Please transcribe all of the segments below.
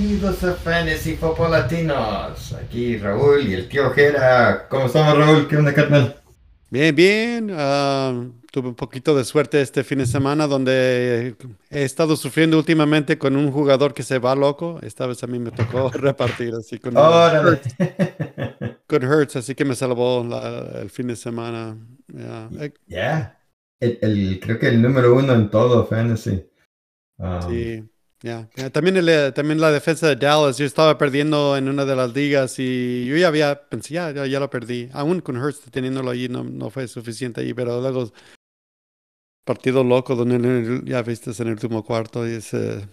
Bienvenidos a Fantasy Football Latinos. Aquí Raúl y el tío Jera. ¿Cómo estamos, Raúl? ¿Qué onda, carnal? Bien, bien. Ah, tuve un poquito de suerte este fin de semana donde he estado sufriendo últimamente con un jugador que se va loco. Esta vez a mí me tocó repartir así con, Órale. con Hertz, así que me salvó la- el fin de semana. Ya. Eh, Ya. El, el- creo que el número uno en todo, Fantasy. Um, Sí, Ya, También, eh, también la defensa de Dallas, yo estaba perdiendo en una de las ligas y yo ya había pensé, ya, ya, lo perdí. Aún con Hurts teniéndolo ahí no, no fue suficiente ahí, pero luego partido loco donde ya viste en el último cuarto y se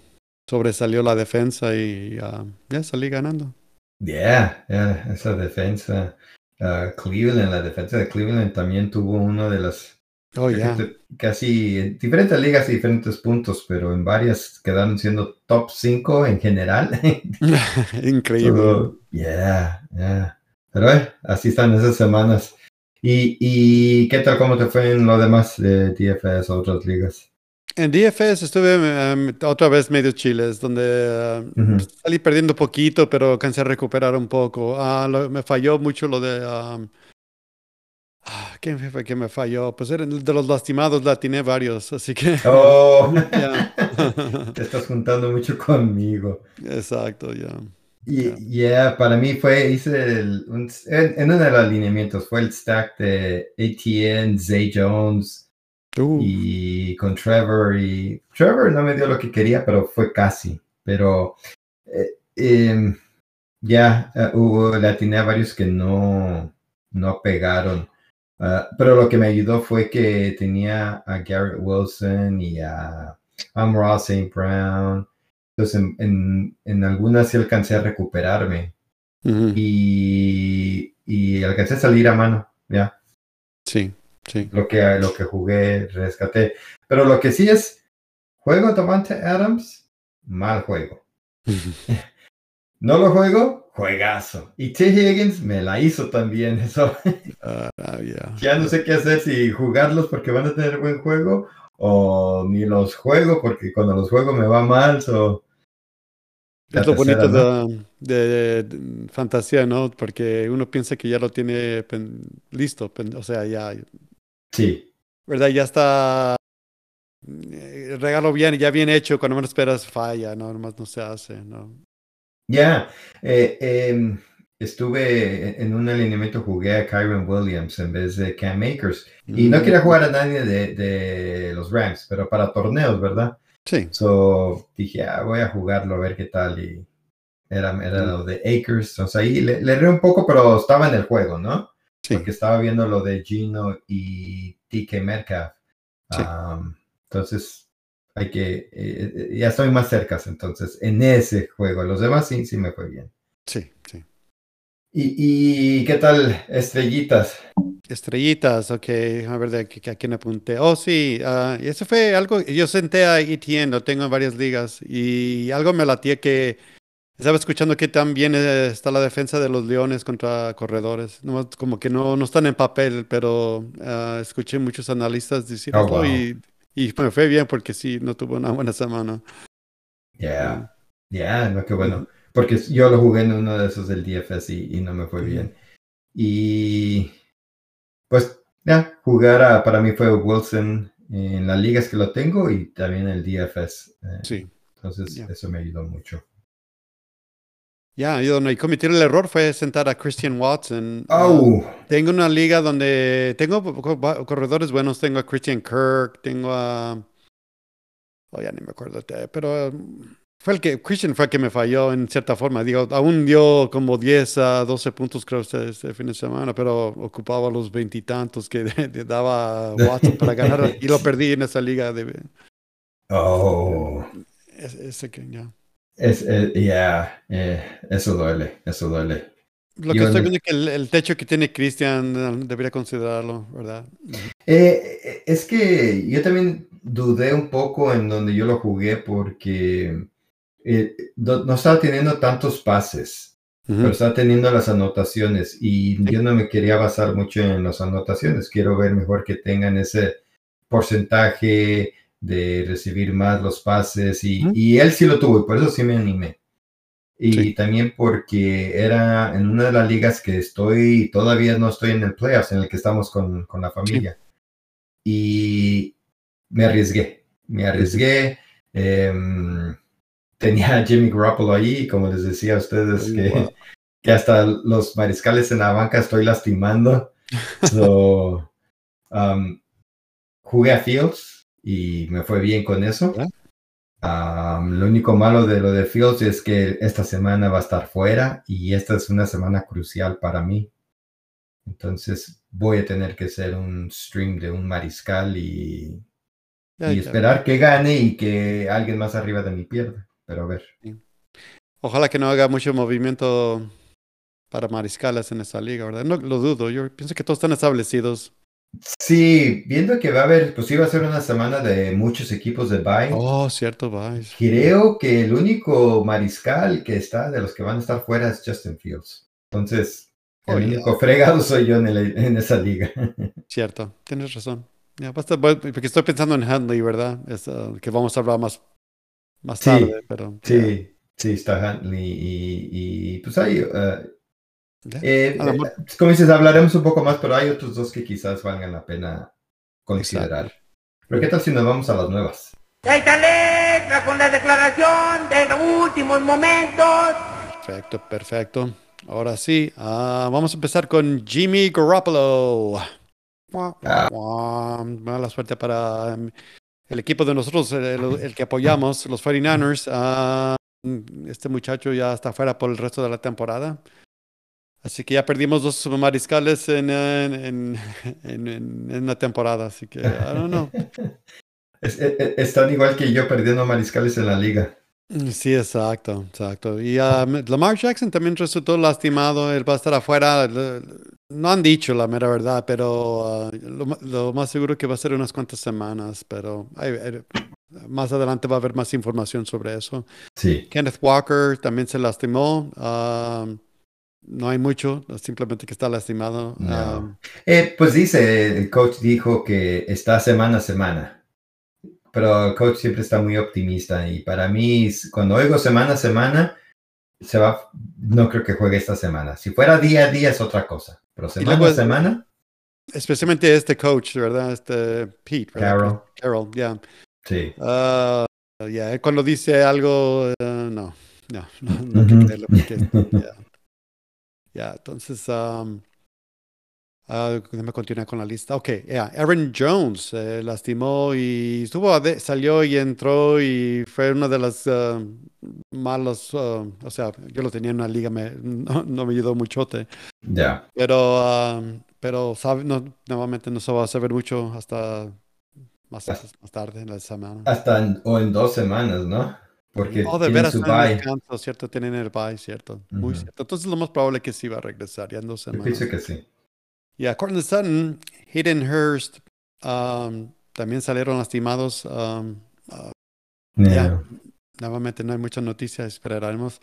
sobresalió la defensa y ah, ya salí ganando. Yeah, yeah, esa defensa. Uh, Cleveland, la defensa de Cleveland también tuvo uno de las Oh, ya. casi en diferentes ligas y diferentes puntos, pero en varias quedaron siendo top 5 en general. Increíble. So, yeah, yeah. Pero eh, así están esas semanas. ¿Y, ¿Y qué tal, cómo te fue en lo demás de DFS o otras ligas? En DFS estuve em, otra vez medio chiles, donde eh, Ujú. salí perdiendo poquito, pero alcancé a recuperar un poco. Ah, lo- me falló mucho lo de... ah, ¿Quién fue que me falló? Pues era de los lastimados, la atiné varios, así que... Oh, ya. te estás juntando mucho conmigo. Exacto, ya. Y yeah, para mí fue, hice el, un- en, en uno de los alineamientos, fue el stack de ATN, Zay Jones Uh, y con Trevor. Y Trevor no me dio lo que quería, pero fue casi. Pero eh, em, ya eh, hubo, le atiné a varios que no, no pegaron. Ah, pero lo que me ayudó fue que tenía a Garrett Wilson y a Amra St. Brown. Entonces, en, en, en algunas sí alcancé a recuperarme ujú, y, y alcancé a salir a mano, ya. Sí, sí. Lo que, lo que jugué, rescaté. Pero lo que sí es, juego Davante Adams, mal juego. No lo juego, juegazo. Y T. Higgins me la hizo también. Eso Ah, ya. ya no sé qué hacer, si jugarlos porque van a tener buen juego o ni los juego porque cuando los juego me va mal. So, Es lo bonito de, de- de fantasía, ¿no? Porque uno piensa que ya lo tiene pen- listo, pen- o sea, ya, Sí, ¿verdad? Ya está eh, el regalo bien, ya bien hecho, cuando menos esperas falla, ¿no? Nomás no se hace, ¿no? Ya. eh, em, estuve en un alineamiento, jugué a Kyron Williams en vez de Cam Akers. Y no quería jugar a nadie de, de los Rams, pero para torneos, ¿verdad? Sí, So dije, ah, voy a jugarlo a ver qué tal. Y era, era Mm. lo de Akers. Entonces ahí le, le erré un poco, pero estaba en el juego, ¿no? sí, Porque estaba viendo lo de Gino y TK Metcalf. Sí. Um, entonces, hay que. eh, eh, ya estoy más cerca. Entonces, en ese juego. Los demás sí, sí me fue bien. sí, sí. ¿Y, y qué tal, estrellitas? Estrellitas, ok, a ver de qué- a quién apunté. Oh, sí, y eso fue algo, yo senté a ETN, lo tengo en varias ligas, y algo me latía que estaba escuchando que también eh, está la defensa de los Leones contra corredores. Nomás como que no, no están en papel, pero ah, escuché muchos analistas decir Oh, wow. y, y me fue bien porque sí, no tuvo una buena semana. Ya, ya, no, qué bueno. Porque yo lo jugué en uno de esos del DFS y, y no me fue bien. Y pues ya, jugar a- para mí fue Wilson en las ligas que lo tengo y también el DFS. eh, Sí, entonces eso me ayudó mucho. Ya, yo no, y cometer el error fue sentar a Christian Watson. ¡Oh! Tengo una liga donde tengo co- co- corredores buenos. Tengo a Christian Kirk, tengo a. Oh, ya ni me acuerdo. Pero um, fue el que. Christian fue el que me falló en cierta forma. Digo, aún dio como 10 a 12 puntos, creo, este, este fin de semana, pero ocupaba los veintitantos que le daba Watson para ganar y lo perdí en esa liga. De, ¡Oh! ese, ese que ya. Es, ya, eh, eso duele, eso duele. Lo que Yo estoy viendo es que el, el techo que tiene Christian eh, debería considerarlo, ¿verdad? Eh, es que yo también dudé un poco en donde yo lo jugué porque eh, no, no estaba teniendo tantos pases, pero estaba teniendo las anotaciones y yo no me quería basar mucho en las anotaciones. Quiero ver mejor que tengan ese porcentaje de recibir más los pases y, y él sí lo tuvo y por eso sí me animé. y Sí. también porque era en una de las ligas que estoy, todavía no estoy en el playoffs, en el que estamos con, con la familia. Y me arriesgué, me arriesgué. em, tenía a Jimmy Garoppolo ahí, como les decía a ustedes, que, wow. que hasta los mariscales en la banca estoy lastimando. So, um, jugué a Fields y me fue bien con eso. Um, lo único malo de lo de Fields es que esta semana va a estar fuera y esta es una semana crucial para mí. Entonces voy a tener que hacer un stream de un mariscal y, y esperar que gane y que alguien más arriba de mí pierda. Pero a ver. Ojalá que no haga mucho movimiento para mariscales en esa liga, ¿verdad? No lo dudo. Yo pienso que todos están establecidos. Sí, viendo que va a haber, pues iba a ser una semana de muchos equipos de bye. Oh, cierto, Vice. Creo que el único mariscal que está de los que van a estar fuera es Justin Fields. Entonces, el Oh, único fregado soy yo en, el- en esa liga. Cierto, tienes razón. Ya, basta, porque estoy pensando en Handley, ¿verdad? Es, ah, que vamos a hablar más, más Sí, tarde, pero Sí, sí, está Huntley y, y, pues eh, ya. Eh, eh, como dices, hablaremos un poco más, pero hay otros dos que quizás valgan la pena considerar. Pero ¿qué tal si nos vamos a las nuevas? Esta letra con la declaración de los últimos momentos. Perfecto, perfecto. Ahora sí, ah, vamos a empezar con Jimmy Garoppolo. Ah. Mala suerte para um, el equipo de nosotros, el, el que apoyamos, los 49ers. Ah, este muchacho ya está fuera por el resto de la temporada. Así que ya perdimos dos mariscales en, en, en, en, una temporada. Así que, I don't know. Es- es- es- están igual que yo perdiendo mariscales en la liga. Sí, exacto, exacto. Y ah, Lamar Jackson también resultó lastimado, él va a estar afuera. No han dicho la mera verdad, pero ah, lo, lo más seguro que va a ser unas cuantas semanas, pero ay, ay, más adelante va a haber más información sobre eso. Sí. Kenneth Walker también se lastimó. ah, no hay mucho, simplemente que está lastimado. No. Ah, Eh, pues dice, el coach dijo que está semana a semana. Pero el coach siempre está muy optimista y para mí, cuando oigo semana a semana, se va, no creo que juegue esta semana. Si fuera día a día es otra cosa, pero semana luego a semana, especialmente este coach, ¿verdad? Este Pete, ¿verdad? Carroll. Carroll, ya. sí. Ah, ya, él cuando dice algo, eh, no, no, no, no hay que creerlo porque, ya. Ya, entonces, um, ah, déjame continuar con la lista. Ok, ya, Aaron Jones se lastimó y estuvo, salió y entró y fue una de las ah, malos, ah, o sea, yo lo tenía en una liga, me, no, no me ayudó muchote, Ya. pero, ah, pero sabe, no, nuevamente no se va a saber mucho hasta más, más tarde en la semana. Hasta en- o en dos semanas, ¿no? Porque Oh, de tienen veras, su bye. descanso, ¿cierto? Tienen el bye, ¿cierto? Muy Ujú. cierto. Entonces, lo más probable es que sí va a regresar ya en dos Yo semanas. pienso que sí. Y a Cortland Sutton, Hayden Hurst, um, también salieron lastimados. um, Yeah. Ya. nuevamente no hay muchas noticias, esperaremos.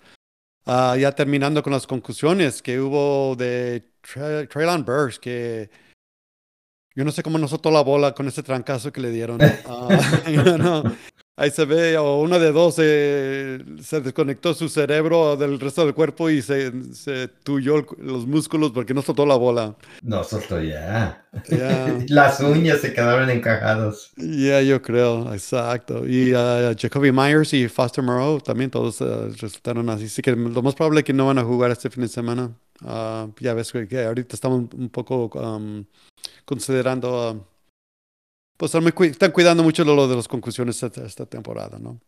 Ah, ya terminando con las conclusiones que hubo de Tre- Traylon Burks, que yo no sé cómo nos soltó la bola con ese trancazo que le dieron. You know, ahí se ve, o una de dos eh, se desconectó su cerebro del resto del cuerpo y se, se tuyó el- los músculos porque no soltó la bola. No, soltó ya. Las uñas se quedaron encajadas. Ya, yo creo, exacto. Y ah, Jacoby Myers y Foster Moreau también todos ah, resultaron así. Así que lo más probable es que no van a jugar este fin de semana. Ah, ya ves que, ahorita estamos un poco um, considerando, ah, pues están, muy cui- están cuidando mucho lo, lo de las conclusiones esta, esta temporada, ¿no?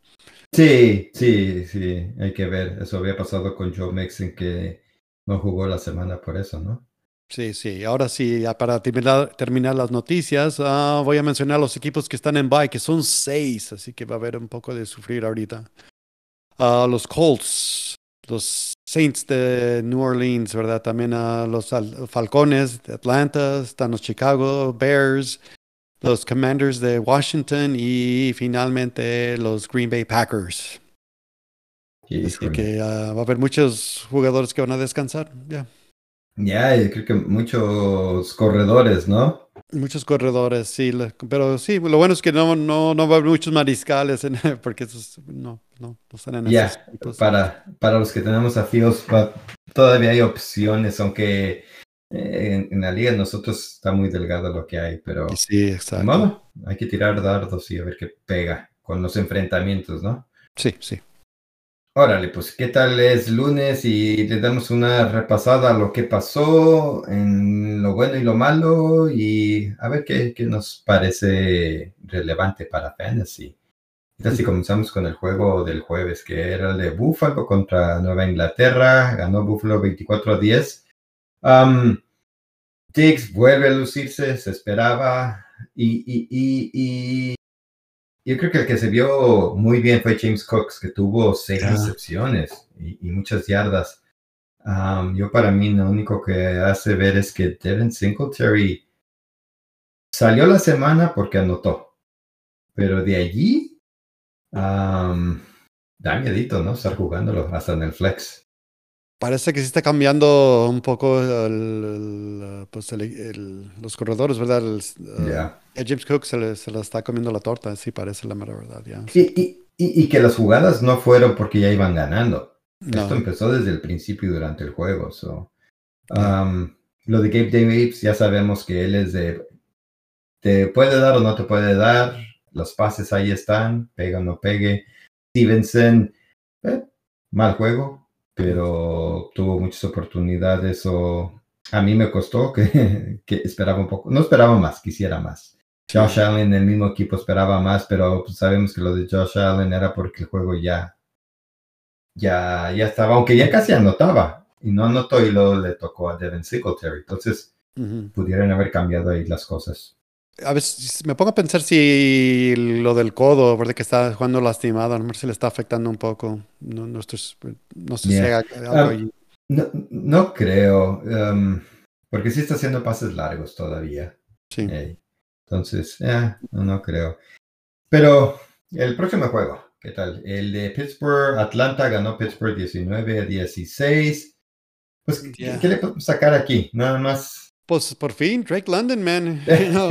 Sí, sí, sí, hay que ver. Eso había pasado con Joe Mixon que no jugó la semana por eso, ¿no? Sí, sí. Ahora sí, para terminar, terminar las noticias, ah, voy a mencionar los equipos que están en bye, que son seis, así que va a haber un poco de sufrir ahorita. Ah, los Colts, los Saints de New Orleans, ¿verdad? También a los Al- Falcones de Atlanta, están los Chicago Bears, los Commanders de Washington y finalmente los Green Bay Packers. Así que ah, va a haber muchos jugadores que van a descansar, ya. Ya, yo creo que muchos corredores, ¿no? Muchos corredores, sí, pero sí, lo bueno es que no, no, no va a haber muchos mariscales, en- porque esos no, no, no están en esos equipos. para, para los que tenemos a Fields, todavía hay opciones, aunque en, en la liga nosotros está muy delgado lo que hay, pero Sí, exacto. modo, hay que tirar dardos y a ver qué pega con los enfrentamientos, ¿no? Sí, sí. Órale, pues, ¿qué tal es lunes? Y le damos una repasada a lo que pasó en lo bueno y lo malo y a ver qué, qué nos parece relevante para Fantasy. Así comenzamos con el juego del jueves, que era el de Buffalo contra Nueva Inglaterra. Ganó Buffalo 24 a 10. Um, Diggs vuelve a lucirse, se esperaba. Y, y, y, y yo creo que el que se vio muy bien fue James Cox, que tuvo seis recepciones y, y muchas yardas. Um, yo para mí lo único que hace ver es que Devin Singletary salió la semana porque anotó. Pero de allí, um, da miedito, ¿no? Estar jugándolo hasta en el flex. Parece que sí está cambiando un poco el, el, pues el- los corredores, ¿verdad? Uh, Ya. a James Cook se le, se le está comiendo la torta, sí, parece la mera verdad, ya. Y, y, y, y que las jugadas no fueron porque ya iban ganando. No, Esto empezó desde el principio durante el juego. so. Um, lo de Gabe Davis, ya sabemos que él es de. Te puede dar o no te puede dar. Los pases ahí están, pega o no pegue. Stevenson, eh, mal juego, pero tuvo muchas oportunidades. O a mí me costó que, que esperaba un poco. No esperaba más, quisiera más. Josh Allen, el mismo equipo esperaba más, pero pues, sabemos que lo de Josh Allen era porque el juego ya, ya, ya estaba, aunque ya casi anotaba, y no anotó y luego le tocó a Devin Singletary. Entonces Ujú. pudieron haber cambiado ahí las cosas. A veces me pongo a pensar si lo del codo, ¿verdad? Que está jugando lastimado, a lo mejor se le está afectando un poco. No, no, estoy- no sé si Yeah. haga algo Ah, ahí. No, no creo, um, porque sí está haciendo pases largos todavía. Sí. Entonces, eh, no, no creo. Pero el próximo juego, ¿qué tal? El de Pittsburgh, Atlanta ganó Pittsburgh 19 a 16. Pues, ¿qué- Yeah. ¿qué le podemos sacar aquí? Nada más. Pues por fin, Drake London, man. No,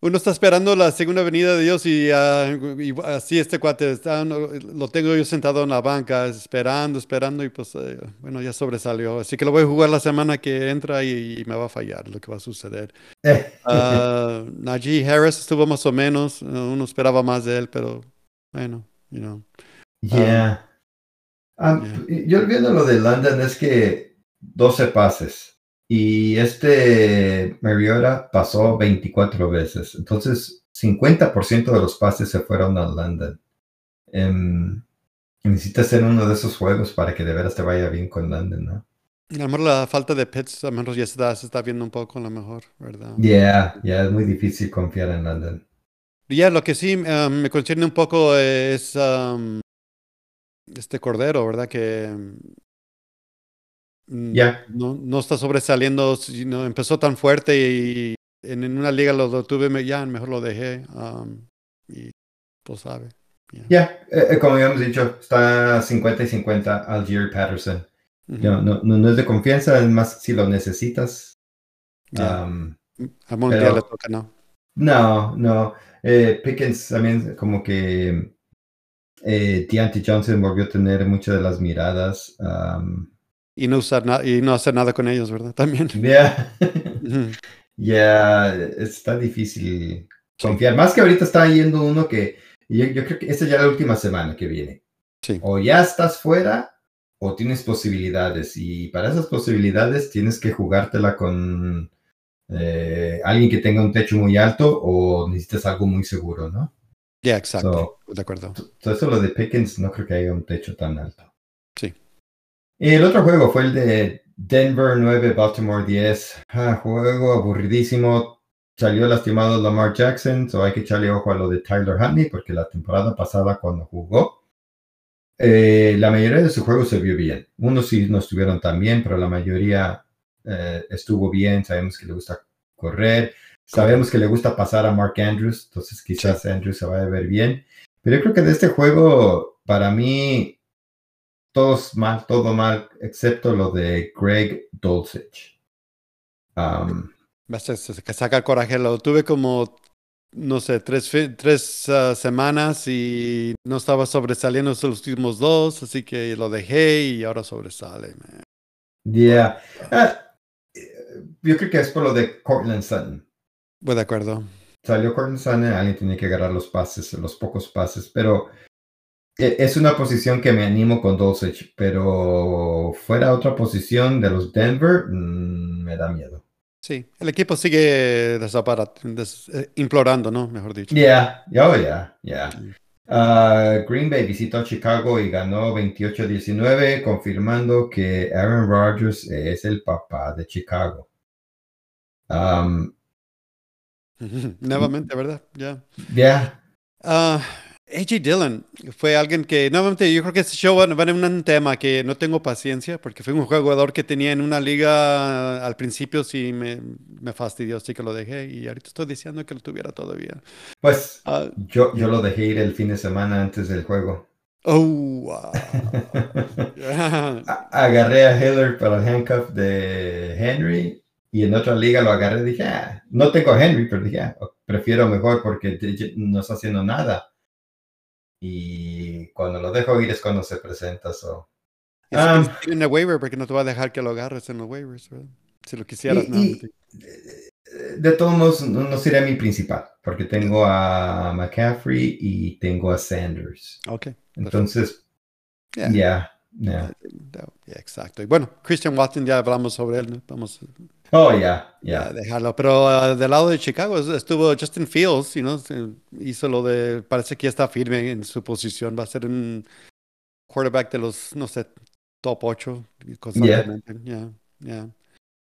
Uno está esperando la segunda venida de Dios y, ah, y así este cuate está, no, lo tengo yo sentado en la banca esperando, esperando y pues eh, bueno, ya sobresalió. Así que lo voy a jugar la semana que entra y, y me va a fallar lo que va a suceder. Ah, Najee Harris estuvo más o menos, eh, uno esperaba más de él, pero bueno, you know. Yeah. Um, Yo viendo lo de London es que 12 pases y este Mariota pasó 24 veces. Entonces, 50% de los pases se fueron a London. Em, necesitas ser uno de esos juegos para que de veras te vaya bien con London, ¿no? A lo mejor la falta de pits, a lo mejor ya se está, se está viendo un poco a lo mejor, ¿verdad? Yeah, yeah, es muy difícil confiar en London. Ya, lo que sí eh, me concierne un poco es um, este Cordero, ¿verdad? Que Ya. no, no está sobresaliendo, sino empezó tan fuerte y en, en una liga lo, lo tuve, ya mejor lo dejé. um, y pues sabe. ya. Ya, eh, eh, como habíamos dicho, está 50 y 50 Algier Patterson. No, no, no, no es de confianza, es más si lo necesitas. Ya. Um, A Montiel pero- le toca, ¿no? No, no. Eh, Pickens también como que eh, Deontay Johnson volvió a tener muchas de las miradas. um, Y no usar nada y no hacer nada con ellos, ¿verdad? También. Ya, ya, está difícil confiar. Más que ahorita está yendo uno que yo, yo creo que esta ya es la última semana que viene. Sí. O ya estás fuera o tienes posibilidades. Y para esas posibilidades tienes que jugártela con eh, alguien que tenga un techo muy alto o necesitas algo muy seguro, ¿no? Ya, exacto. So, de acuerdo. Todo eso lo de Pickens no creo que haya un techo tan alto. Sí. El otro juego fue el de Denver 9, Baltimore 10. Ah, juego aburridísimo. Salió lastimado Lamar Jackson, so hay que echarle ojo a lo de Tyler Huntley porque la temporada pasada cuando jugó, eh, la mayoría de sus juegos se vio bien. Unos sí no estuvieron tan bien, pero la mayoría eh, estuvo bien. Sabemos que le gusta correr. Sabemos que le gusta pasar a Mark Andrews, entonces quizás Andrews se vaya a ver bien. Pero yo creo que de este juego, para mí, todos mal, todo mal, excepto lo de Greg Dulcich. Um, saca coraje. Lo tuve como, no sé, tres, tres ah, semanas y no estaba sobresaliendo los últimos dos, así que lo dejé y ahora sobresale. man. Yeah. Ah, yo creo que es por lo de Cortland Sutton. Voy de acuerdo. Salió Cortland Sutton, alguien tenía que agarrar los pases, los pocos pases, pero es una posición que me animo con Dulcich, pero fuera otra posición de los Denver, mm, me da miedo. Sí, el equipo sigue des- eh, implorando, ¿no? Mejor dicho. Yeah, oh yeah, yeah. Ah, Green Bay visitó Chicago y ganó 28-19, confirmando que Aaron Rodgers es el papá de Chicago. Um, Nuevamente, ¿verdad? Ya. yeah, Ah, A.J. Dillon fue alguien que, nuevamente, yo creo que este show va, va en un tema que no tengo paciencia, porque fue un jugador que tenía en una liga al principio, sí me, me fastidió, así que lo dejé, y ahorita estoy diciendo que lo tuviera todavía. pues Ah, yo, yo lo dejé ir el fin de semana antes del juego. oh, wow. Agarré a Hiller para el handcuff de Henry y en otra liga lo agarré y dije, "Ah, no tengo a Henry, pero dije, "Ah, prefiero mejor porque no está haciendo nada. Y cuando lo dejo ir es cuando se presenta. So. Que ir en el waiver, porque no te va a dejar que lo agarres en los waivers, ¿verdad? Si lo quisieras, Y- no. y- De todos modos, no, no sería mi principal, porque tengo a McCaffrey y tengo a Sanders. Ok. Entonces, Yeah. ya. No, yeah, exacto. Y bueno, Christian Watson, ya hablamos sobre él, ¿no? Vamos Oh, ya, a ya. dejarlo. Pero ah, del lado de Chicago es- estuvo Justin Fields, you know, hizo lo de, parece que ya está firme en su posición, va a ser un quarterback de los, no sé, top 8 constantemente. Yeah, yeah.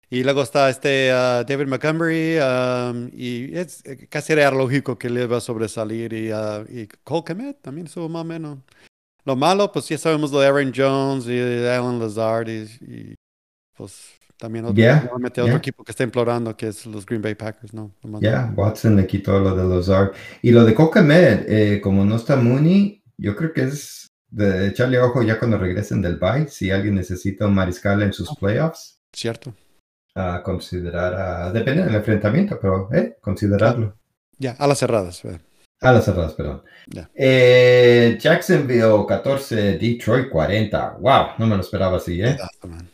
Y luego está este ah, David Montgomery um, y es, eh, casi era lógico que le iba a sobresalir y, ah, y Cole Kmet también estuvo más o menos. Lo malo, pues ya sabemos lo de Aaron Jones y de Alan Lazard y, y, pues también otro, Yeah, otro yeah. equipo que está implorando que es los Green Bay Packers, ¿no? Ya, no. Watson le quitó lo de los ARC. Y lo de Coca Med, eh, como no está Mooney, yo creo que es de echarle ojo ya cuando regresen del bye, si alguien necesita un mariscal en sus playoffs, Cierto. a considerar, a, depende del enfrentamiento, pero eh, considerarlo. Ya, a las cerradas. ¿verdad? A las cerradas, perdón. Ya. Eh, Jacksonville 14, Detroit 40. Wow, no me lo esperaba así, ¿eh? Man.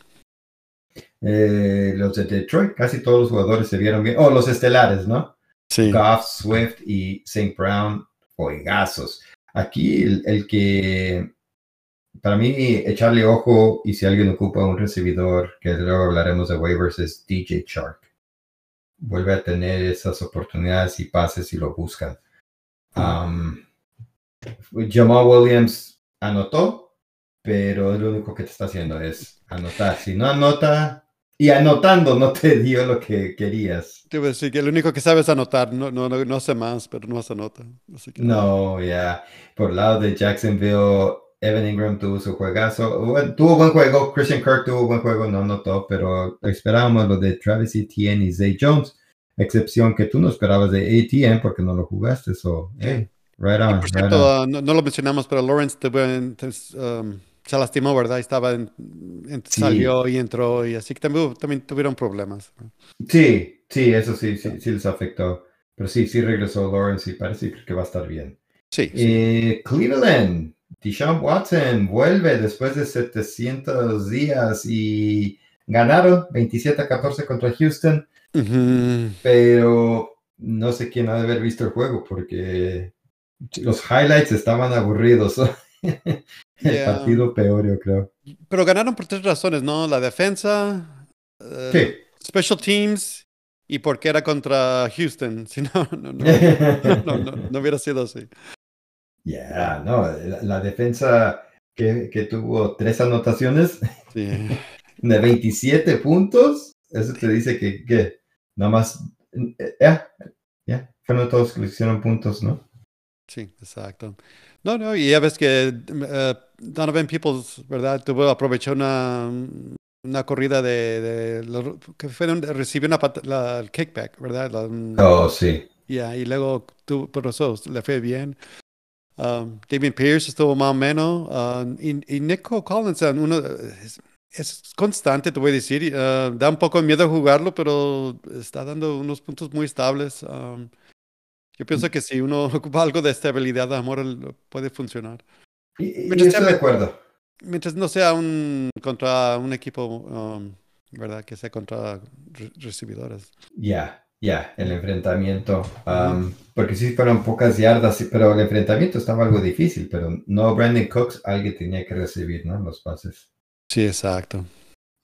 Eh, Los de Detroit, casi todos los jugadores se vieron bien. Oh, los estelares, ¿no? Sí. Goff, Swift y St. Brown, juegazos. Aquí el, el que, para mí, echarle ojo y si alguien ocupa un recibidor, que luego hablaremos de waivers, es DJ Shark. Vuelve a tener esas oportunidades y pases si lo buscan. Um, Jamal Williams anotó, pero lo único que te está haciendo es anotar. Si no anota, y anotando no te dio lo que querías. Te iba a decir que el único que sabe es anotar, no, no, no, no hace más, pero no hace nota. Así que No, ya. Por el lado de Jacksonville, Evan Ingram tuvo su juegazo. Bueno, tuvo buen juego. Christian Kirk tuvo buen juego, no anotó, pero esperábamos lo de Travis Etienne y Zay Jones. Excepción que tú no esperabas de Etienne porque no lo jugaste. So, hey, right on, por right cierto, on. ah, no, no lo mencionamos, pero Lawrence tes- um, se lastimó, ¿verdad? Estaba en- en- Sí. salió y entró, y así que también, también tuvieron problemas. Sí, sí, eso sí, sí, sí les afectó. Pero sí, sí regresó Lawrence y parece que va a estar bien. Sí, sí. Eh, Cleveland, Deshaun Watson vuelve después de 700 días y ganaron 27 a 14 contra Houston, Pero no sé quién ha de haber visto el juego porque los highlights estaban aburridos. el Yeah. partido peor, yo creo. Pero ganaron por tres razones, ¿no? La defensa, eh, Sí. special teams y porque era contra Houston. Si no, no, no, no, no, hubiera sido así. Ya, no, la, la defensa que, que tuvo tres anotaciones Sí. de 27 puntos, eso te dice que, que nada más, eh, ya, ya, fueron todos que le hicieron puntos, ¿no? Sí, exacto. No, no, y ya ves que eh, Donovan Peoples, ¿verdad? Tuvo, aprovechó una, una corrida de, de que fue donde recibió una la, el kickback, ¿verdad? La- Oh, sí. Ya, y luego tuvo, por eso le fue bien. Um, David Pierce estuvo más o menos. um, y, y Nico Collins, um, uno, es, constante, te voy a decir. ah, da un poco de miedo jugarlo, pero está dando unos puntos muy estables. am, yo pienso que si uno ocupa algo de estabilidad, amor, puede funcionar. Y, y Mientras estoy de acuerdo. Mientras no sea un contra un equipo, am, ¿verdad? Que sea contra re- recibidores. Ya, ya, el enfrentamiento. am, porque sí fueron pocas yardas, pero el enfrentamiento estaba algo difícil, pero no Brandon Cooks, alguien tenía que recibir, ¿no? Los pases. Sí, exacto.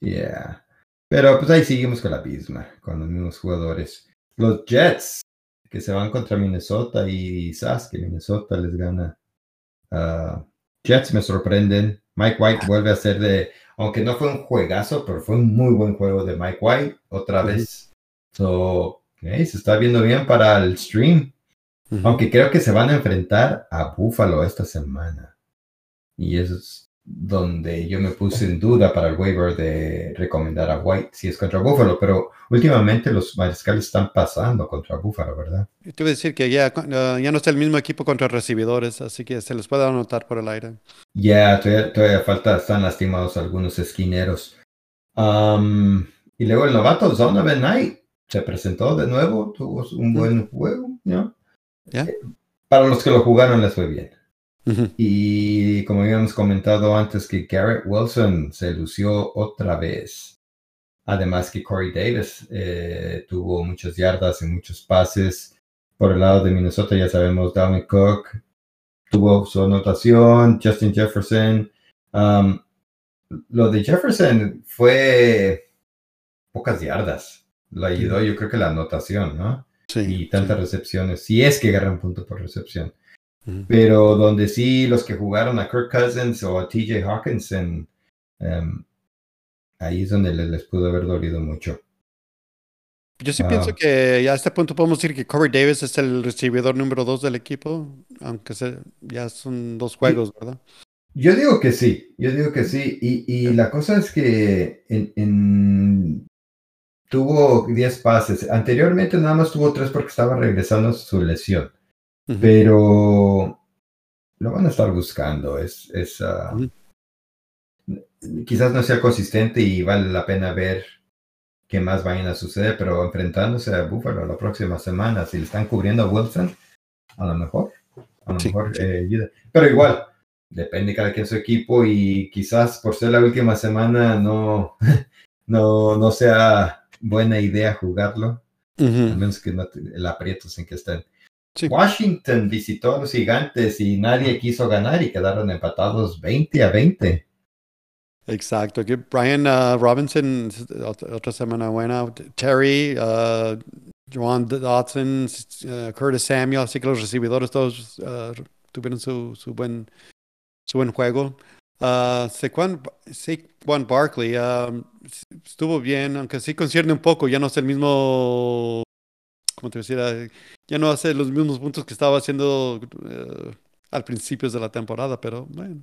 Yeah. Pero pues ahí seguimos con la misma, con los mismos jugadores. Los Jets, que se van contra Minnesota y quizás que Minnesota les gana. Ah, Jets me sorprenden. Mike White vuelve a ser de, aunque no fue un juegazo, pero fue un muy buen juego de Mike White otra vez. So, ok, se está viendo bien para el stream. Aunque creo que se van a enfrentar a Buffalo esta semana. Y eso es donde yo me puse en duda para el waiver de recomendar a White si es contra Buffalo. Pero últimamente los mariscales están pasando contra Buffalo, ¿verdad? Te voy a decir que ya, ya no está el mismo equipo contra recibidores, así que se les puede anotar por el aire. Ya, todavía, todavía falta, están lastimados algunos esquineros. Am, y luego el novato Donovan Knight se presentó de nuevo, tuvo un buen juego, ¿no? Eh, Para los que lo jugaron les fue bien. Y como habíamos comentado antes, que Garrett Wilson se lució otra vez. Además que Corey Davis eh, tuvo muchas yardas y muchos pases. Por el lado de Minnesota ya sabemos, Dalvin Cook tuvo su anotación, Justin Jefferson. Um, lo de Jefferson fue pocas yardas. Lo ayudó yo creo que la anotación, ¿no? Sí. y tantas recepciones, si es que agarran punto por recepción. Pero donde sí los que jugaron a Kirk Cousins o a TJ Hawkinson, em, ahí es donde les, les pudo haber dolido mucho. Yo sí Ah. pienso que ya a este punto podemos decir que Corey Davis es el recibidor número dos del equipo, aunque se- ya son dos juegos, ¿verdad? Yo digo que sí, yo digo que sí. Y, y la cosa es que en, en- tuvo 10 pases. Anteriormente nada más tuvo 3 porque estaba regresando a su lesión. Pero lo van a estar buscando. Es, es, ah, quizás no sea consistente y vale la pena ver qué más vayan a suceder, pero enfrentándose a Buffalo la próxima semana, si le están cubriendo a Wilson, a lo mejor, a lo Sí, mejor sí. eh, ayuda. Pero igual, depende cada quien su equipo y quizás por ser la última semana no, no, no sea buena idea jugarlo, al Ujú. menos que no te- el aprietos en que estén. Sí. Washington visitó a los gigantes y nadie quiso ganar y quedaron empatados 20 a 20. Exacto. Brian ah, Robinson, ot- otra semana buena. Terry, ah, Joan Dodson, ah, Curtis Samuel, así que los recibidores todos ah, tuvieron su, su buen su buen juego. Saquon, Saquon Barkley ah, estuvo bien, aunque sí concierne un poco, ya no es el mismo, ¿cómo te decía? Ya no hace los mismos puntos que estaba haciendo eh, al principio de la temporada, pero bueno,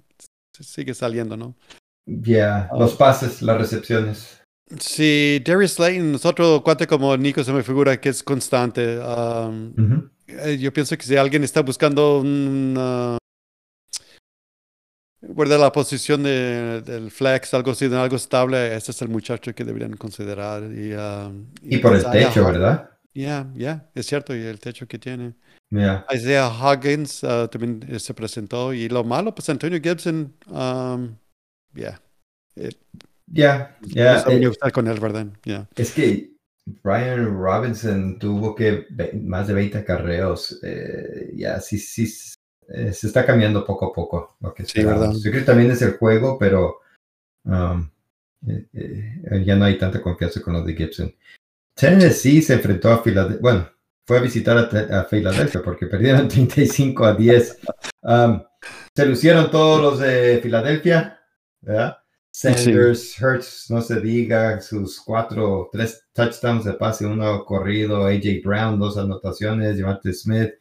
sigue saliendo, ¿no? Ya, Ah. los pases, las recepciones. Sí, Darius Slayton es otro cuate como Nico se me figura que es constante. Um, Ujú. eh, yo pienso que si alguien está buscando una guardar la posición de, del flex, algo así, algo estable, ese es el muchacho que deberían considerar. Y, um, Y por el Isaiah techo, ¿verdad? Ya, ya, es cierto, y el techo que tiene. Ya. Isaiah Huggins uh, también eh, se presentó. Y lo malo, pues Antonio Gibson, um, ya. Ya, ya. estar con él, ¿verdad? Ya. Es que Brian Robinson tuvo que más de 20 carreos. eh, ya, sí, sí. eh, se está cambiando poco a poco lo que Sí. ¿verdad? Yo creo que también es el juego, pero um, eh, ya no hay tanta confianza con los de Gibson. Tennessee se enfrentó a Filadelfia. Bueno, fue a visitar a, Filadelfia porque perdieron 35 a 10. Um, se lucieron todos los de Filadelfia, ¿verdad? Sanders, Hurts, no se diga, sus cuatro, tres touchdowns de pase, uno corrido, AJ Brown, dos anotaciones, Javante Smith.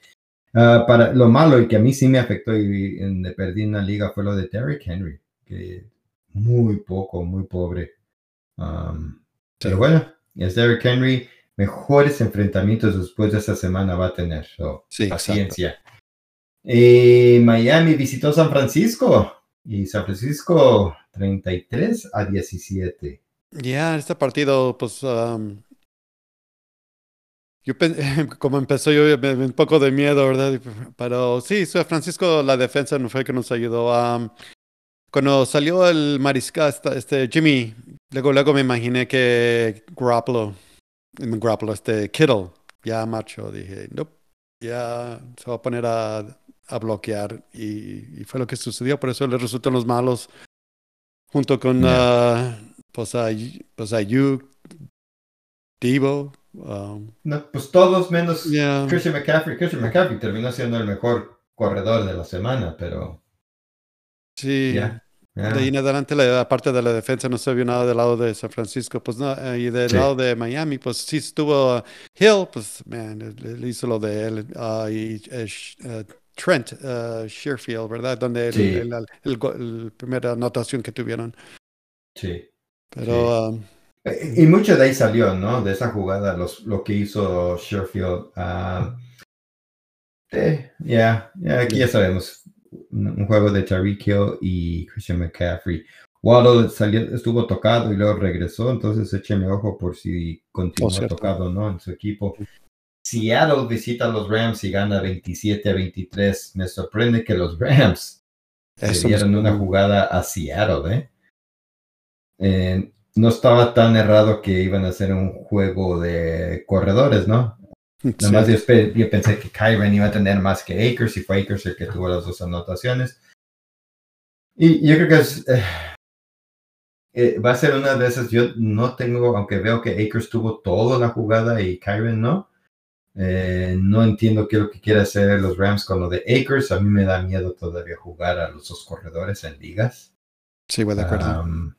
Ah, para lo malo y que a mí sí me afectó y, de perdí en la liga fue lo de Derrick Henry, que muy poco, muy pobre. Um, Pero Sí. bueno, es Derrick Henry, mejores enfrentamientos después de esta semana va a tener. so, Sí, paciencia. Eh, Miami visitó San Francisco y San Francisco 33 a 17. Ya, este partido, pues, um, yo como empezó yo me- un poco de miedo, ¿verdad? Pero sí, San Francisco, la defensa no fue que nos ayudó. Um, cuando salió el mariscal, este Jimmy, luego, luego me imaginé que Garoppolo, Garoppolo, este Kittle, ya macho, dije, nope, ya se va a poner a, a bloquear y, y fue lo que sucedió, por eso le resultan los malos junto con ah, pues, a, pues Ayuk, Debo, um, No, pues todos menos ya. Christian McCaffrey. Christian McCaffrey terminó siendo el mejor corredor de la semana, pero sí. De ahí en adelante, la, aparte de la defensa, no se vio nada del lado de San Francisco, pues no, eh, y del Sí. lado de Miami, pues sí estuvo uh, Hill, pues man, le, hizo lo de él, ah, y eh, eh, Trent uh, Shearfield, ¿verdad? Donde Sí. el, el, el el primera anotación que tuvieron. Sí. Pero um, Y mucho de ahí salió, ¿no? De esa jugada, los, lo que hizo Sherfield. ah, eh, ya, ya, aquí ya sabemos. Un, juego de Tariq Hill y Christian McCaffrey. Waddle salió, estuvo tocado y luego regresó, entonces écheme ojo por si continúa cierto. tocado o no en su equipo. Seattle visita a los Rams y gana 27 a 23. Me sorprende que los Rams eso dieron nos- una jugada a Seattle, ¿eh? Eh, no estaba tan errado que iban a hacer un juego de corredores, ¿no? Nada más yo, yo pensé que Kyron iba a tener más que Akers y fue Akers el que tuvo las dos anotaciones. Y yo creo que es, eh, eh, va a ser una de esas. Yo no tengo, aunque veo que Akers tuvo toda la jugada y Kyron no. eh, no entiendo qué es lo que quiere hacer los Rams con lo de Akers. A mí me da miedo todavía jugar a los dos corredores en ligas. Sí, voy de acuerdo. Um,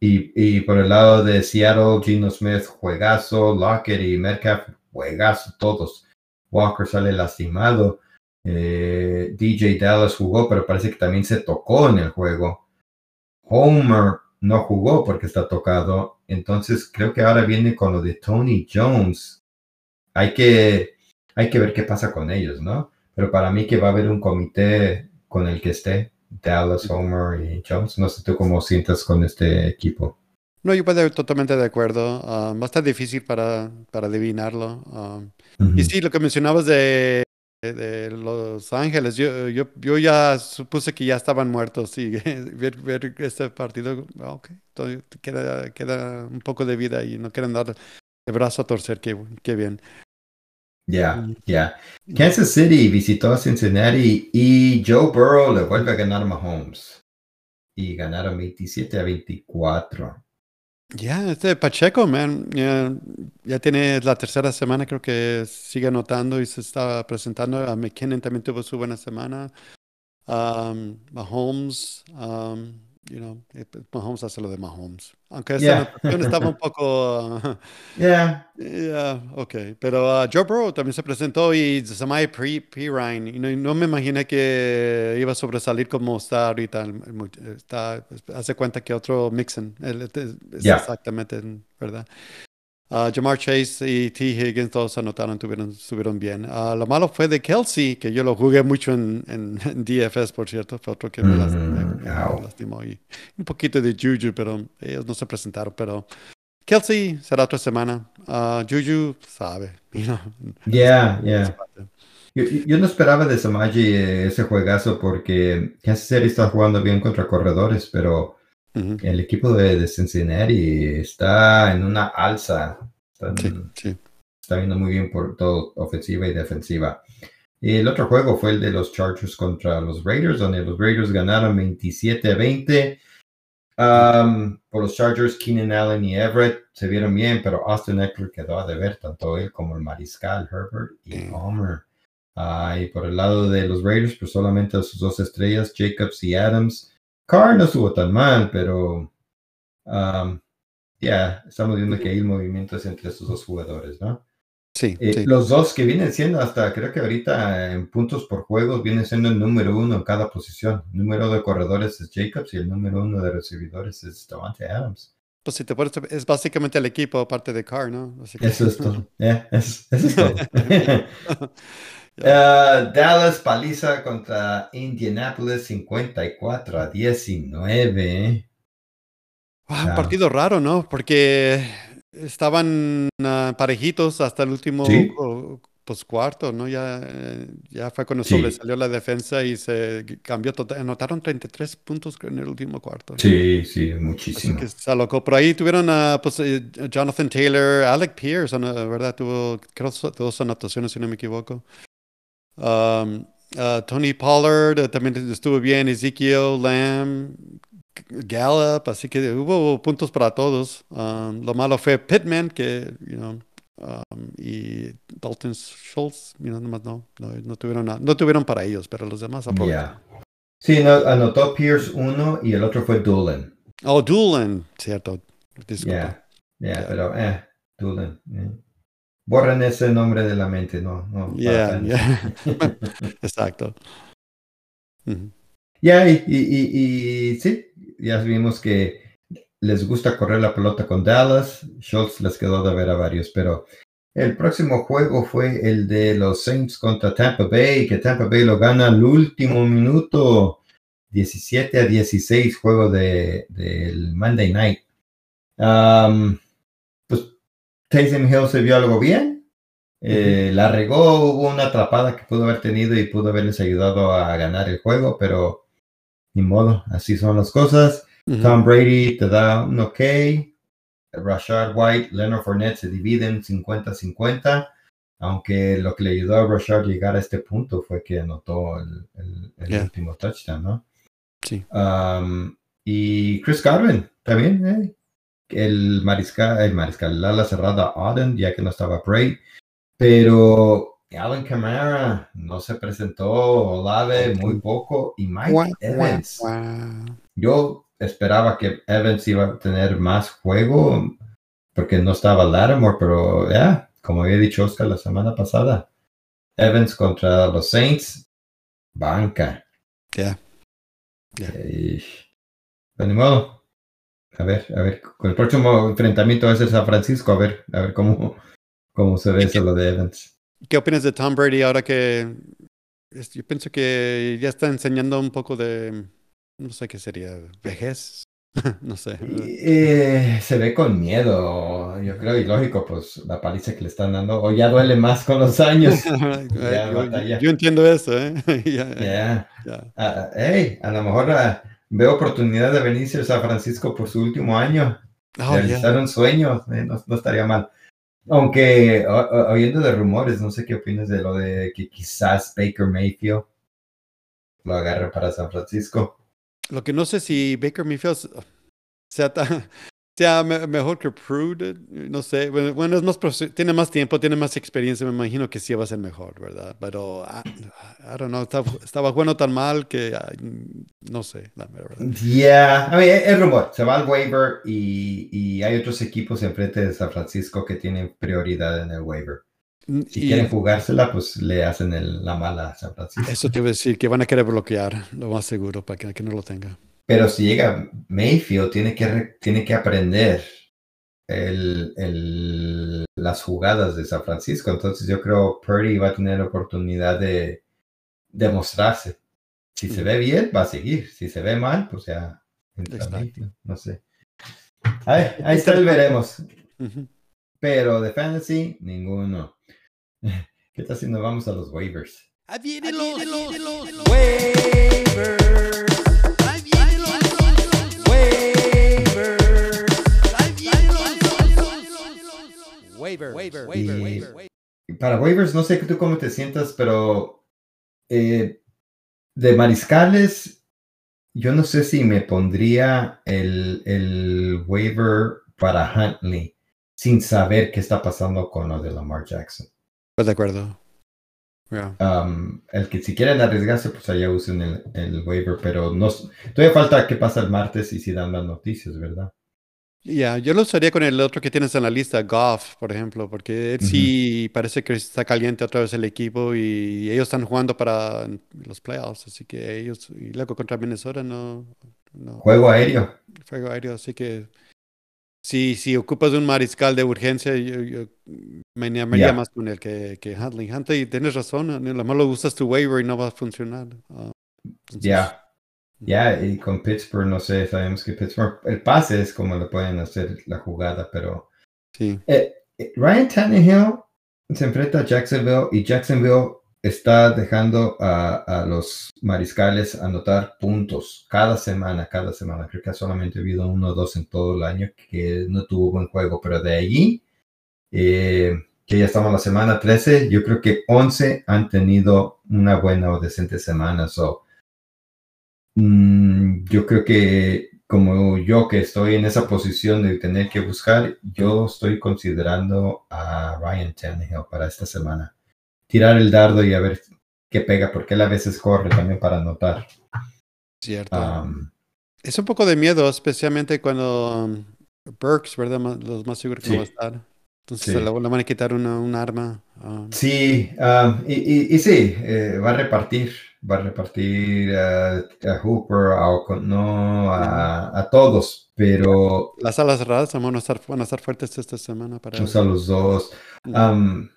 y, y por el lado de Seattle, Gino Smith, juegazo, Lockett y Metcalf, juegazo todos. Walker sale lastimado. Eh, DJ Dallas jugó, pero parece que también se tocó en el juego. Homer no jugó porque está tocado. Entonces creo que ahora viene con lo de Tony Jones. Hay que, hay que ver qué pasa con ellos, ¿no? Pero para mí que va a haber un comité con el que esté Dallas, Homer y Jones. No sé tú cómo sientas con este equipo. No, yo puedo totalmente de acuerdo. um, va a estar difícil para, para adivinarlo. um, Y sí, lo que mencionabas de, de- de Los Ángeles, yo, yo, yo ya supuse que ya estaban muertos y ver, ver este partido, ah, ok, todavía queda, queda un poco de vida y no quieren dar el brazo a torcer, qué, qué bien. Ya, Mm. ya. Kansas City visitó a Cincinnati y Joe Burrow le vuelve a ganar a Mahomes. Y ganaron 27 a 24. Ya, este Pacheco, man, ya, ya tiene la tercera semana, creo que sigue anotando y se está presentando. A McKinnon también tuvo su buena semana. Um, Mahomes, um, you know, eh, Mahomes hace lo de Mahomes. Aunque esa Yeah. estaba un poco, uh, Ya, yeah, ok. Pero uh, Joe Burrow también se presentó y Samai P. Pirine, y no, no me imaginé que iba a sobresalir como está ahorita. Está, hace cuenta que otro Mixon, él es- es Yeah. exactamente, ¿verdad? Uh, Jamar Chase y T. Higgins todos anotaron, tuvieron, estuvieron bien. Uh, lo malo fue de Kelsey, que yo lo jugué mucho en, en, en DFS, por cierto, fue otro que me, las- me- Mm, me lastimó. Y un poquito de Juju, pero ellos no se presentaron. Pero Kelsey será otra semana. Uh, Juju sabe. you know, es parte. Yo, no esperaba de Samaji ese juegazo porque Kansas City está jugando bien contra corredores, pero El equipo de, de Cincinnati está en una alza. Están- Sí, sí. está viendo muy bien por todo ofensiva y defensiva. Y el otro juego fue el de los Chargers contra los Raiders, donde los Raiders ganaron 27 a 20. Um, por los Chargers, Keenan Allen y Everett se vieron bien, pero Austin Eckler quedó a deber, tanto él como el mariscal Herbert y Sí. Homer. Ah, y por el lado de los Raiders, pues solamente a sus dos estrellas, Jacobs y Adams. Carr no estuvo tan mal, pero um, ya estamos viendo que hay movimientos entre estos dos jugadores, ¿no? Sí, Eh, sí. Los dos que vienen siendo hasta, creo que ahorita en puntos por juego, vienen siendo el número uno en cada posición. El número de corredores es Jacobs y el número uno de recibidores es Davante Adams. Pues si te pones, es básicamente el equipo aparte de Carr, ¿no? Que- Eso es todo. Eso, eso es todo. Uh, Dallas paliza contra Indianapolis 54 a 19. Ah, un Ah. partido raro, ¿no? Porque estaban ah, parejitos hasta el último Sí. pues, cuarto, ¿no? Ya, eh, ya fue cuando Sí. sobresalió la defensa y se cambió total. Anotaron 33 puntos en el último cuarto. Sí, sí, Así muchísimo. que se alocó. Por ahí tuvieron a pues, eh, Jonathan Taylor, Alec Pierce. ¿verdad? Tuvo creo dos anotaciones, si no me equivoco. Um, ah, Tony Pollard eh, también estuvo bien, Ezekiel, Lamb, Gallup, así que hubo puntos para todos. Um, lo malo fue Pittman, que, you know, um, y Dalton Schultz, you know, nomás no, no, no tuvieron nada- no tuvieron para ellos, pero los demás aprovecharon. Ya. Sí, no, anotó Pierce uno y el otro fue Dolan. Oh, Doolan, cierto. Disculpa. ya, Ya. pero eh, eh. Borren ese nombre de la mente, no, no. Yeah, yeah. Exacto. Ya, y, y, y, y sí, ya vimos que les gusta correr la pelota con Dallas. Schultz les quedó de ver a varios, pero el próximo juego fue el de los Saints contra Tampa Bay, que Tampa Bay lo gana al último minuto, 17 a 16, juego de, del Monday Night. Um, Taysom Hill se vio algo bien. Eh, La regó, hubo una atrapada que pudo haber tenido y pudo haberles ayudado a ganar el juego, pero ni modo, así son las cosas. Tom Brady te da un ok. Rashad White, Leonard Fournette se dividen 50-50. Aunque lo que le ayudó a Rashad llegar a este punto fue que anotó el, el- el Yeah. último touchdown, ¿no? Sí. Um, y Chris Godwin también, eh. El mariscal, el mariscal, ala cerrada Auden, ya que no estaba Bray. Pero Alan Kamara no se presentó, Olave muy poco, y Mike Evans. guau. Yo esperaba que Evans iba a tener más juego porque no estaba Lattimore, pero ya, como había dicho Oscar la semana pasada, Evans contra los Saints, banca. Yeah. Eh, pues ni modo. A ver, a ver, con el próximo enfrentamiento va a ser San Francisco, a ver, a ver cómo, cómo se ve eso lo de Evans. ¿Qué opinas de Tom Brady ahora que yo pienso que ya está enseñando un poco de, no sé qué sería, vejez? no sé. Eh, se ve con miedo, yo creo, y lógico, pues la paliza que le están dando, o ya duele más con los años. Ya, yo, yo entiendo eso, ¿eh? Ya, Ya. ya. Ah, hey, a lo mejor ah, veo oportunidad de venirse a San Francisco por su último año, Oh, realizar yeah. un sueño, eh, no, no estaría mal. Aunque o- o- oyendo de rumores, no sé qué opinas de lo de que quizás Baker Mayfield lo agarre para San Francisco. Lo que no sé si Baker Mayfield sea, ta- sea me- mejor que Prude, no sé. Bueno, bueno, es más tiene más tiempo, tiene más experiencia, me imagino que sí va a ser mejor, ¿verdad? Pero, ah, I, don't know, estaba, estaba jugando tan mal que ah, no sé, la verdad. Yeah, I mean, es, es rumor, se va al waiver y, y hay otros equipos enfrente de San Francisco que tienen prioridad en el waiver. Si Y quieren jugársela, pues le hacen el- la mala a San Francisco. eso te iba a decir, que van a querer bloquear, lo más seguro, para que, que no lo tenga. Pero si llega Mayfield, tiene que, tiene que aprender el, el- las jugadas de San Francisco. Entonces yo creo Purdy va a tener oportunidad de demostrarse. Si se ve bien, va a seguir. Si se ve mal, pues ya. No sé. Ahí, ahí está el veremos. Pero de fantasy, ninguno. ¿Qué tal si nos vamos a los waivers? Waivers, no sé tú cómo te sientas, pero eh, de mariscales, yo no sé si me pondría el, el waiver para Huntley sin saber qué está pasando con lo de Lamar Jackson. Pues de acuerdo. Yeah. Um, el que si quieren arriesgarse, pues allá usen el, el waiver, pero no, todavía falta que pasa el martes y si dan las noticias, ¿verdad? Ya, yo lo usaría con el otro que tienes en la lista, Goff, por ejemplo, porque él sí parece que está caliente otra vez el equipo y ellos están jugando para los playoffs, así que ellos, y luego contra Minnesota no, no Juego aéreo. fuego aéreo, así que si, si ocupas un mariscal de urgencia, yo, yo me animaría Ya. más con el que, que Huntley. Huntley, tienes razón, a lo mejor lo usas tu waiver y no va a funcionar. Ah, entonces, Ya. Ya, y con Pittsburgh, no sé, sabemos que Pittsburgh, el pase es como le pueden hacer la jugada, pero Sí. eh, eh, Ryan Tannehill se enfrenta a Jacksonville y Jacksonville está dejando a, a los mariscales anotar puntos cada semana, cada semana. Creo que ha solamente habido uno o dos en todo el año que no tuvo buen juego, pero de allí, eh, que ya estamos en la semana 13, yo creo que 11 han tenido una buena o decente semana. So, mm, yo creo que como yo que estoy en esa posición de tener que buscar, yo estoy considerando a Ryan Tannehill para esta semana. Tirar el dardo y a ver qué pega, porque él a veces corre también para anotar. Cierto. Um, es un poco de miedo, especialmente cuando um, Burks, ¿verdad? Los más seguros que va a estar. Entonces Sí. se le, van a quitar una, un arma. um, Sí, um, y, y- y sí, eh, va a repartir, va a repartir a, a Hooper, a O'Connell, a, a todos, pero las alas cerradas van a estar, van a estar fuertes esta semana para usa los dos. Um,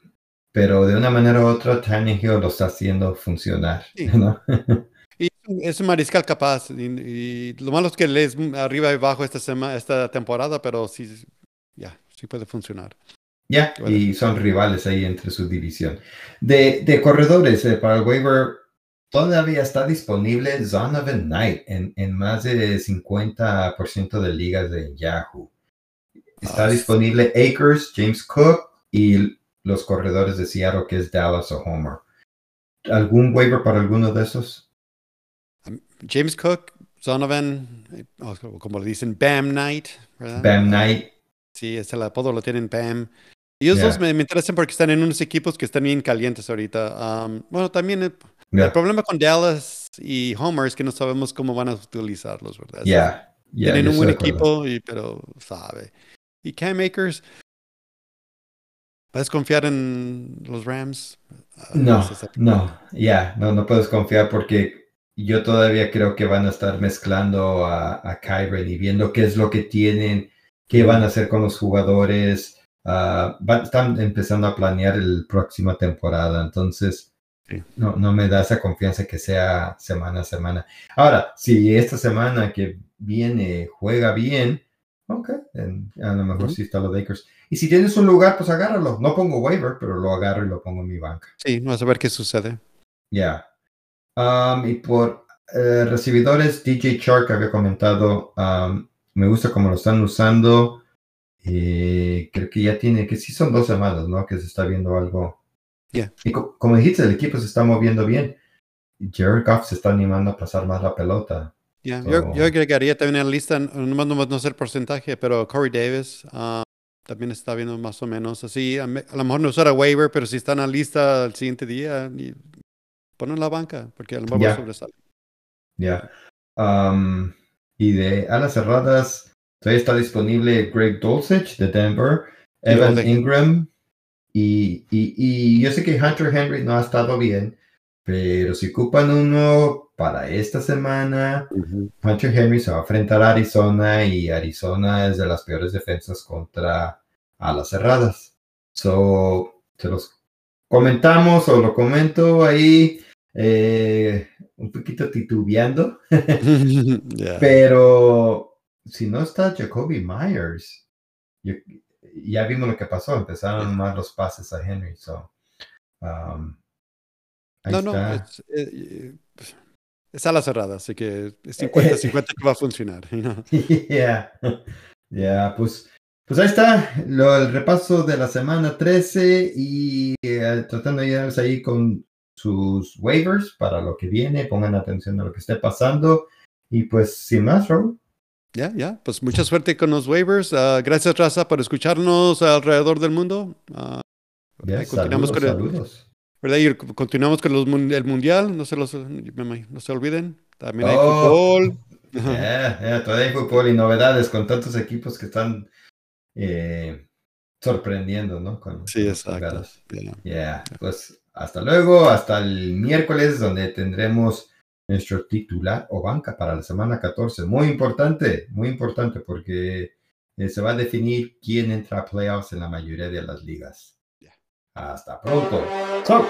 pero de una manera u otra, Tannehill lo está haciendo funcionar, Sí. ¿no? Y es un mariscal capaz. Y, y lo malo es que le es arriba y abajo esta semana, esta temporada, pero sí, ya, sí puede funcionar. Ya, Bueno. y son rivales ahí entre su división. De, de corredores, eh, para el waiver, todavía está disponible Zonovan Knight en, en más de 50% de ligas de Yahoo. Está Ah, disponible Akers, James Cook y los corredores de Seattle, que es Dallas o Homer. ¿Algún waiver para alguno de esos? James Cook, Zonovan, eh, como le dicen, Bam Knight, ¿verdad? Bam Knight, Sí, es el apodo lo tienen Bam. Ellos Yeah. dos me, me interesan porque están en unos equipos que están bien calientes ahorita. Um, bueno, también el, el problema con Dallas y Homer es que no sabemos cómo van a utilizarlos, ¿verdad? ya, ya, Tienen un buen equipo, y, pero sabe. Y Cam Akers, ¿puedes confiar en los Rams? Ah, No, no, ya, no, no puedes confiar porque yo todavía creo que van a estar mezclando a, a Kyren y viendo qué es lo que tienen, qué van a hacer con los jugadores. van- están empezando a planear el próxima temporada, entonces Sí. no, no me da esa confianza que sea semana a semana. Ahora, si esta semana que viene juega bien, ok, a lo mejor Ujú. sí está los Lakers. Y si tienes un lugar, pues agárralo. No pongo waiver, pero lo agarro y lo pongo en mi banca. Sí, vamos a ver qué sucede. Ya. Um, y por eh, recibidores, DJ Shark había comentado, um, me gusta cómo lo están usando. Eh, creo que ya tiene, que sí son dos semanas, ¿no? Que se está viendo algo. Ya. Y co- como dijiste, el equipo se está moviendo bien. Jared Goff se está animando a pasar más la pelota. Yo, So- yo agregaría también en la lista, nomás no, no sé el porcentaje, pero Corey Davis ah, también está viendo más o menos así. A, a lo mejor no usar a waiver, pero si está en la lista el siguiente día, y ponlo en la banca, porque a lo mejor Ya. sobresale. Ya. Um, y de alas cerradas, todavía está disponible Greg Dulcich de Denver, Evan. Ingram. Y, y, y yo sé que Hunter Henry no ha estado bien, pero si ocupan uno para esta semana, Hunter Henry se va a enfrentar a Arizona y Arizona es de las peores defensas contra alas cerradas. So, se los comentamos o lo comento ahí eh, un poquito titubeando, pero si no está Jacoby Myers, yo- ya vimos lo que pasó, empezaron más los pases a Henry. So, um, No, no, está. es, eh, eh, es a la cerrada, así que es 50-50 que va a funcionar. Ya, ya, pues, pues ahí está lo, el repaso de la semana 13 y eh, tratando de ayudarles ahí con sus waivers para lo que viene, pongan atención a lo que esté pasando y pues sin más, Raúl. Ya, ya, pues mucha suerte con los waivers. Ah, gracias, Raza, por escucharnos alrededor del mundo. Ah, ahí continuamos saludos, con el- saludos. ¿verdad? Y continuamos con los el mundial, no se, los, no se olviden. También hay Oh. fútbol. Todavía hay fútbol y novedades con tantos equipos que están eh, sorprendiendo, ¿no? Con, Sí, exacto. pues hasta luego, hasta el miércoles donde tendremos nuestro titular o banca para la semana 14. Muy importante, muy importante porque eh, se va a definir quién entra a playoffs en la mayoría de las ligas. Hasta pronto. Chao.